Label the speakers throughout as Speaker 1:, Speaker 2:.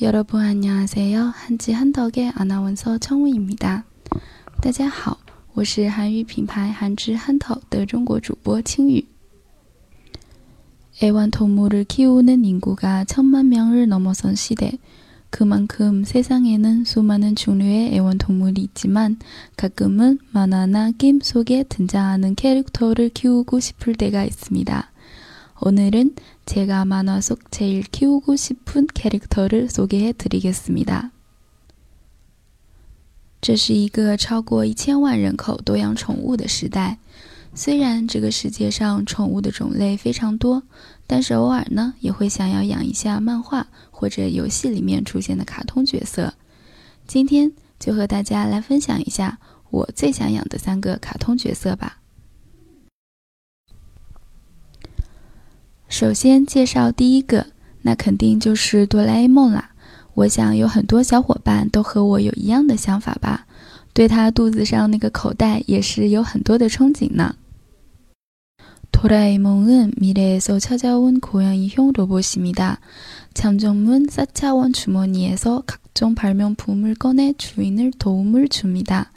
Speaker 1: 여러분 안녕하세요. 한지 한덕의 아나운서 청우입니다. 大家好，我是韩语品牌韩之憨头的中国主播青雨。 애완동물을 키우는 인구가 천만 명을 넘어선 시대. 그만큼 세상에는 수많은 종류의 애완동물이 있지만 가끔은 만화나 게임 속에 등장하는 캐릭터를 키우고 싶을 때가 있습니다. 오늘은 제가 만화 속 제일 키우고 싶은 캐릭터를 소개해 드리겠습니다. 这是一个超过一千万人口都养宠物的时代。虽然这个世界上宠物的种类非常多，但是偶尔呢，也会想要养一下漫画或者游戏里面出现的卡通角色。今天就和大家来分享一下我最想养的三个卡通角色吧。 首先介绍第一个，那肯定就是哆啦 A 梦啦。我想有很多小伙伴都和我有一样的想法吧，对他肚子上那个口袋也是有很多的憧憬呢。哆啦 A梦은미래에서찾아온고양이형로봇입니다장정문사차원주머니에서각종발명품을꺼내주인을도움을줍니다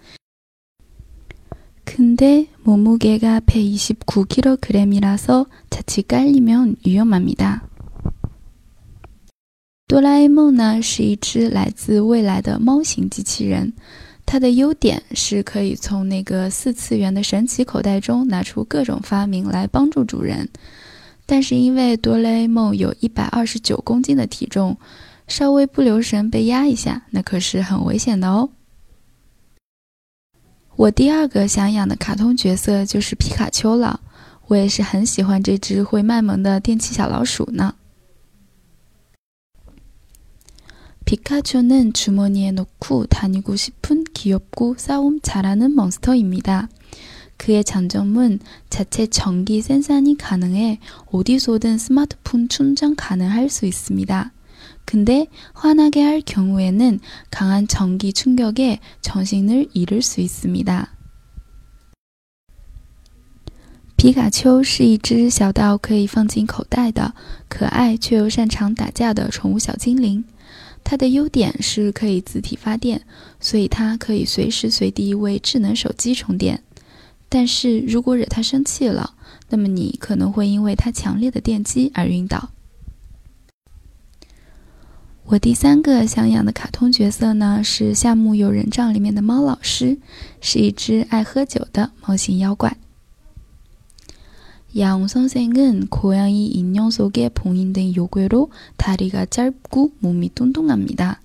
Speaker 1: 근데 몸무게가 129kg이라서 자칫 깔리면 위험합니다. 哆啦 A 梦呢是一只来自未来的猫型机器人，它的优点是可以从那个四次元的神奇口袋中拿出各种发明来帮助主人。但是因为哆啦 A 梦有一百二十九公斤的体重，稍微不留神被压一下，那可是很危险的哦。 我第二个想养的卡通角色就是皮卡丘了，我也是很喜欢这只会卖萌的电器小老鼠呢。皮卡丘는주머니에넣고다니고싶은귀엽고싸움잘하는몬스터입니다 그의장점은자체전기생산이가능해어디서든스마트폰충전가능할수있습니다 근데 화나게 할 경우에는 강한 전기 충격에 정신을 잃을 수 있습니다. 皮卡丘是一只小到可以放进口袋的可爱却又擅长打架的宠物小精灵。它的优点是可以自体发电，所以它可以随时随地为智能手机充电。但是如果惹它生气了，那么你可能会因为它强烈的电击而晕倒。 我第三个想养的卡通角色呢，是《夏目友人帐》里面的猫老师，是一只爱喝酒的猫型妖怪。야옹선생은고양이인형속에봉인된요괴로다리가짧고몸이뚱뚱합니다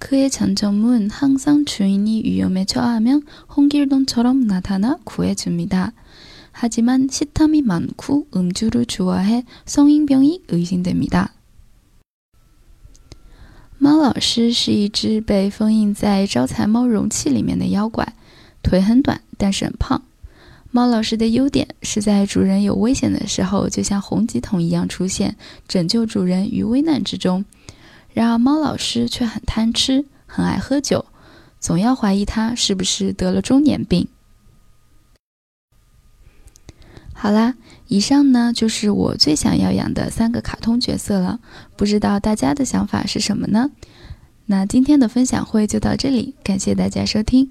Speaker 1: 그의 장점은항상주인이위험에처하면홍길동처럼나타나구해줍니다 하지만 식탐이 많고 음주를 좋아해 성인병이 의심됩니다. 猫老师是一只被封印在招财猫容器里面的妖怪，腿很短，但是很胖。猫老师的优点是在主人有危险的时候，就像红几桶一样出现，拯救主人于危难之中。然而，猫老师却很贪吃，很爱喝酒，总要怀疑他是不是得了中年病。好啦，以上呢就是我最想要养的三个卡通角色了，不知道大家的想法是什么呢？那今天的分享会就到这里，感谢大家收听。